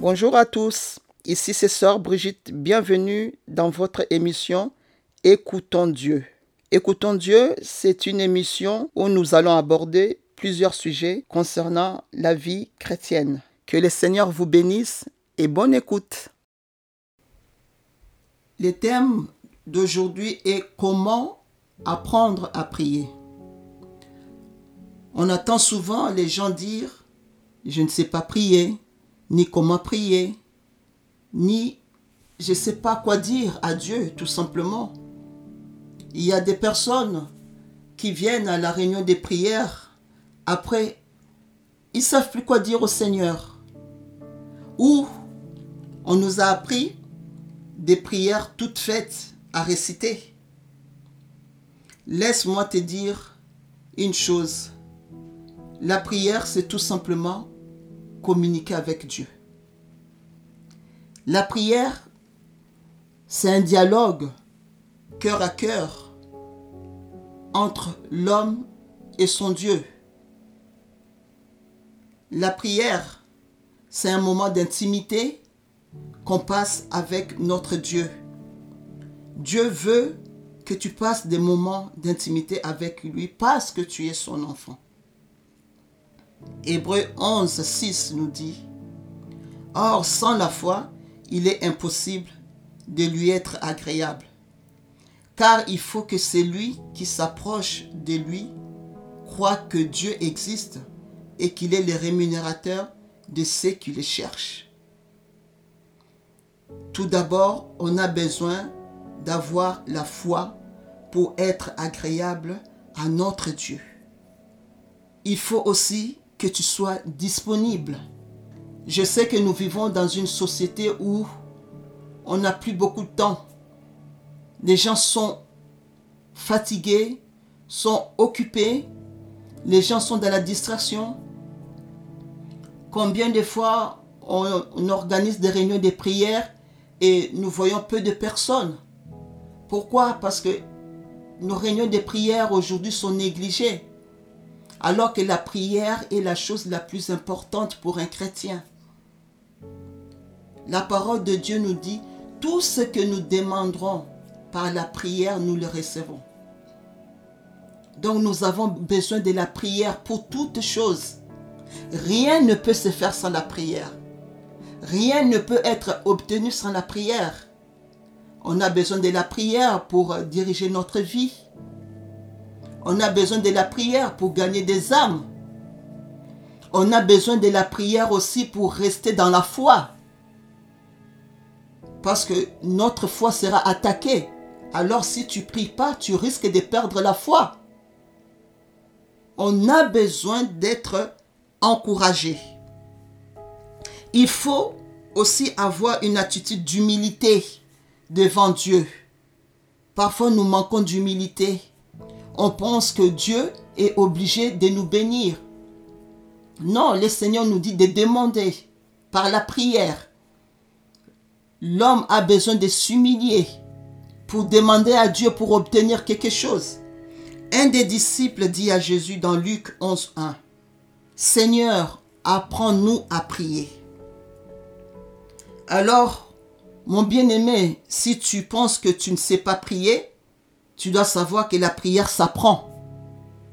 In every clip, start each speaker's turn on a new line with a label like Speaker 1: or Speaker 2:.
Speaker 1: Bonjour à tous, ici c'est Sœur Brigitte, bienvenue dans votre émission Écoutons Dieu. Écoutons Dieu, c'est une émission où nous allons aborder plusieurs sujets concernant la vie chrétienne. Que le Seigneur vous bénisse et bonne écoute. Le thème d'aujourd'hui est comment apprendre à prier. On entend souvent les gens dire je ne sais pas prier, ni comment prier, ni je ne sais pas quoi dire à Dieu, tout simplement. Il y a des personnes qui viennent à la réunion des prières, après, ils ne savent plus quoi dire au Seigneur. Ou on nous a appris des prières toutes faites à réciter. Laisse-moi te dire une chose. La prière, c'est tout simplement communiquer avec Dieu. La prière, c'est un dialogue cœur à cœur entre l'homme et son Dieu. La prière, c'est un moment d'intimité qu'on passe avec notre Dieu. Dieu veut que tu passes des moments d'intimité avec lui parce que tu es son enfant. Hébreu 11, 6 nous dit, Or, sans la foi, il est impossible de lui être agréable. Car il faut que celui qui s'approche de lui croit que Dieu existe et qu'il est le rémunérateur de ceux qui le cherchent. Tout d'abord, on a besoin d'avoir la foi pour être agréable à notre Dieu. Il faut aussi que tu sois disponible. Je sais que nous vivons dans une société où on n'a plus beaucoup de temps. Les gens sont fatigués, sont occupés, les gens sont dans la distraction. Combien de fois on, organise des réunions de prières et nous voyons peu de personnes? Pourquoi? Parce que nos réunions de prières aujourd'hui sont négligées alors que la prière est la chose la plus importante pour un chrétien. La parole de Dieu nous dit, tout ce que nous demanderons par la prière, nous le recevons. Donc nous avons besoin de la prière pour toutes choses. Rien ne peut se faire sans la prière. Rien ne peut être obtenu sans la prière. On a besoin de la prière pour diriger notre vie. On a besoin de la prière pour gagner des âmes. On a besoin de la prière aussi pour rester dans la foi. Parce que notre foi sera attaquée. Alors si tu pries pas, tu risques de perdre la foi. On a besoin d'être encouragé. Il faut aussi avoir une attitude d'humilité devant Dieu. Parfois nous manquons d'humilité on pense que Dieu est obligé de nous bénir. Non, le Seigneur nous dit de demander par la prière. L'homme a besoin de s'humilier pour demander à Dieu pour obtenir quelque chose. Un des disciples dit à Jésus dans Luc 11.1, Seigneur, apprends-nous à prier. Alors, mon bien-aimé, si tu penses que tu ne sais pas prier, tu dois savoir que la prière s'apprend.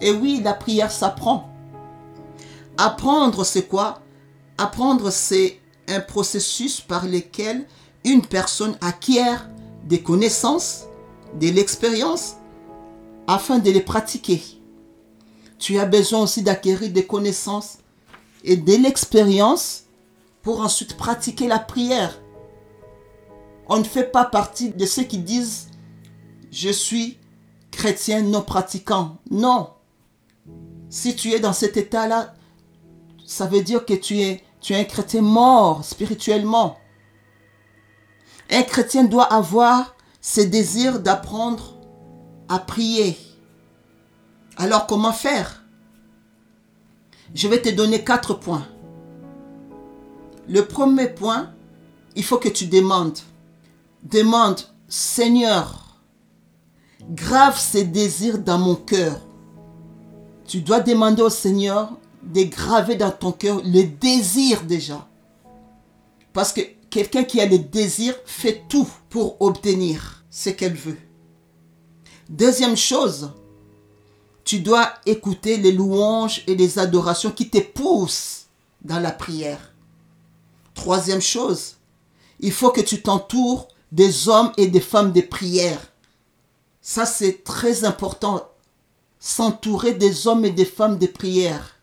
Speaker 1: Et oui, la prière s'apprend. Apprendre, c'est quoi? Apprendre, c'est un processus par lequel une personne acquiert des connaissances, de l'expérience, afin de les pratiquer. Tu as besoin aussi d'acquérir des connaissances et de l'expérience pour ensuite pratiquer la prière. On ne fait pas partie de ceux qui disent je suis chrétien non pratiquant. Non. Si tu es dans cet état-là, ça veut dire que tu es, tu es un chrétien mort spirituellement. Un chrétien doit avoir ce désir d'apprendre à prier. Alors comment faire? Je vais te donner quatre points. Le premier point, il faut que tu demandes. Demande, Seigneur, grave ces désirs dans mon cœur. Tu dois demander au Seigneur de graver dans ton cœur le désir déjà. Parce que quelqu'un qui a le désir fait tout pour obtenir ce qu'elle veut. Deuxième chose, tu dois écouter les louanges et les adorations qui te poussent dans la prière. Troisième chose, il faut que tu t'entoures des hommes et des femmes de prière. Ça, c'est très important. S'entourer des hommes et des femmes de prière.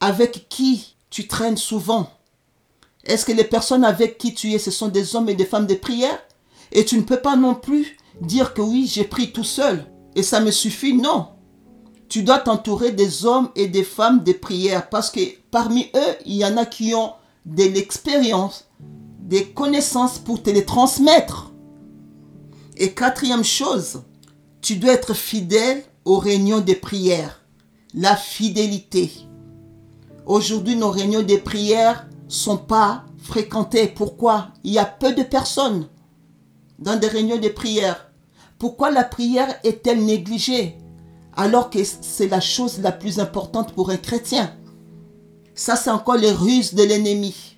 Speaker 1: Avec qui tu traînes souvent? Est-ce que les personnes avec qui tu es, ce sont des hommes et des femmes de prière? Et tu ne peux pas non plus dire que oui, j'ai pris tout seul et ça me suffit. Non. Tu dois t'entourer des hommes et des femmes de prière parce que parmi eux, il y en a qui ont de l'expérience, des connaissances pour te les transmettre. Et quatrième chose, tu dois être fidèle aux réunions de prière. La fidélité. Aujourd'hui, nos réunions de prière sont pas fréquentées. Pourquoi? Il y a peu de personnes dans des réunions de prière. Pourquoi la prière est-elle négligée? Alors que c'est la chose la plus importante pour un chrétien Ça, c'est encore les ruses de l'ennemi.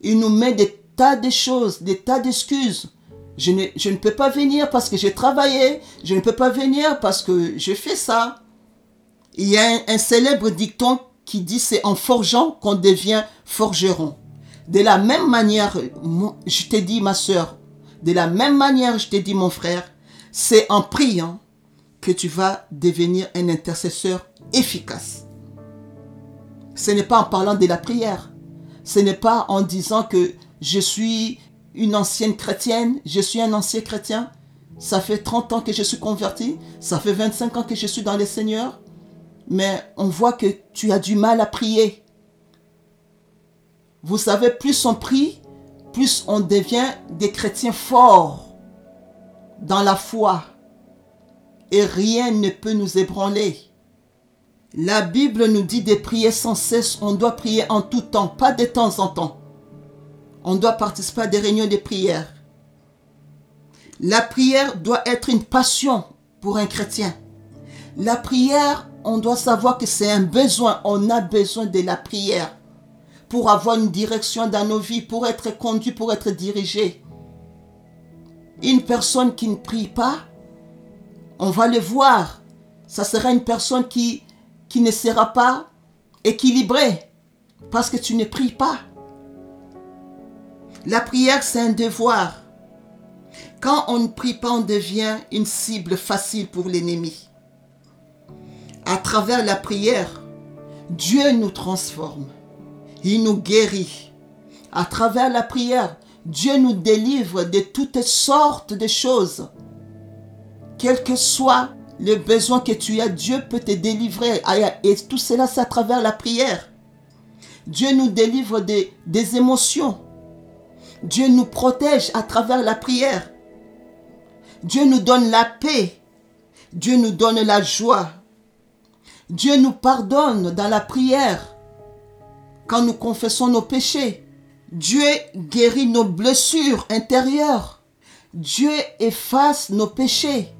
Speaker 1: Il nous met des tas de choses, des tas d'excuses. Je ne, peux pas venir parce que j'ai travaillé. Je ne peux pas venir parce que je fais ça. Il y a un, un célèbre dicton qui dit c'est en forgeant qu'on devient forgeron. De la même manière, je t'ai dit ma soeur, de la même manière, je t'ai dit mon frère, c'est en priant que tu vas devenir un intercesseur efficace. Ce n'est pas en parlant de la prière. Ce n'est pas en disant que je suis une ancienne chrétienne, je suis un ancien chrétien. Ça fait 30 ans que je suis converti, ça fait 25 ans que je suis dans le Seigneur. Mais on voit que tu as du mal à prier. Vous savez, plus on prie, plus on devient des chrétiens forts dans la foi. Et rien ne peut nous ébranler. La Bible nous dit de prier sans cesse. On doit prier en tout temps, pas de temps en temps. On doit participer à des réunions de prière. La prière doit être une passion pour un chrétien. La prière, on doit savoir que c'est un besoin. On a besoin de la prière pour avoir une direction dans nos vies, pour être conduit, pour être dirigé. Une personne qui ne prie pas, on va le voir. Ça sera une personne qui, qui ne sera pas équilibrée parce que tu ne pries pas. La prière, c'est un devoir. Quand on ne prie pas, on devient une cible facile pour l'ennemi. À travers la prière, Dieu nous transforme. Il nous guérit. À travers la prière, Dieu nous délivre de toutes sortes de choses. Quel que soit le besoin que tu as, Dieu peut te délivrer. Et tout cela, c'est à travers la prière. Dieu nous délivre des, des émotions. Dieu nous protège à travers la prière. Dieu nous donne la paix. Dieu nous donne la joie. Dieu nous pardonne dans la prière quand nous confessons nos péchés. Dieu guérit nos blessures intérieures. Dieu efface nos péchés.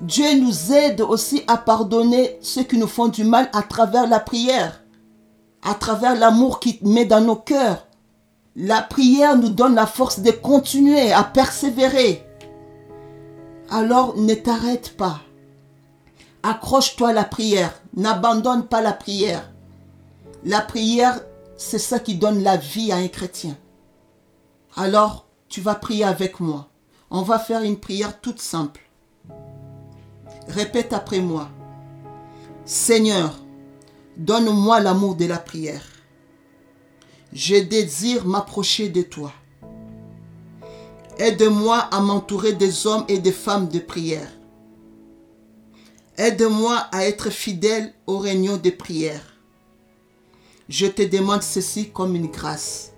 Speaker 1: Dieu nous aide aussi à pardonner ceux qui nous font du mal à travers la prière, à travers l'amour qu'il met dans nos cœurs. La prière nous donne la force de continuer à persévérer. Alors ne t'arrête pas. Accroche-toi à la prière. N'abandonne pas la prière. La prière, c'est ça qui donne la vie à un chrétien. Alors, tu vas prier avec moi. On va faire une prière toute simple. Répète après moi. Seigneur, donne-moi l'amour de la prière. Je désire m'approcher de toi. Aide-moi à m'entourer des hommes et des femmes de prière. Aide-moi à être fidèle aux réunions de prière. Je te demande ceci comme une grâce.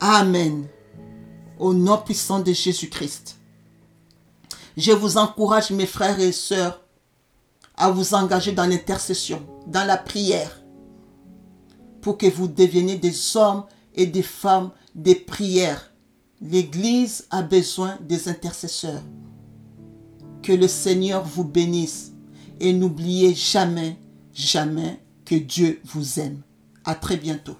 Speaker 1: Amen. Au nom puissant de Jésus-Christ. Je vous encourage, mes frères et sœurs, à vous engager dans l'intercession, dans la prière, pour que vous deveniez des hommes et des femmes des prières. L'Église a besoin des intercesseurs. Que le Seigneur vous bénisse et n'oubliez jamais, jamais que Dieu vous aime. À très bientôt.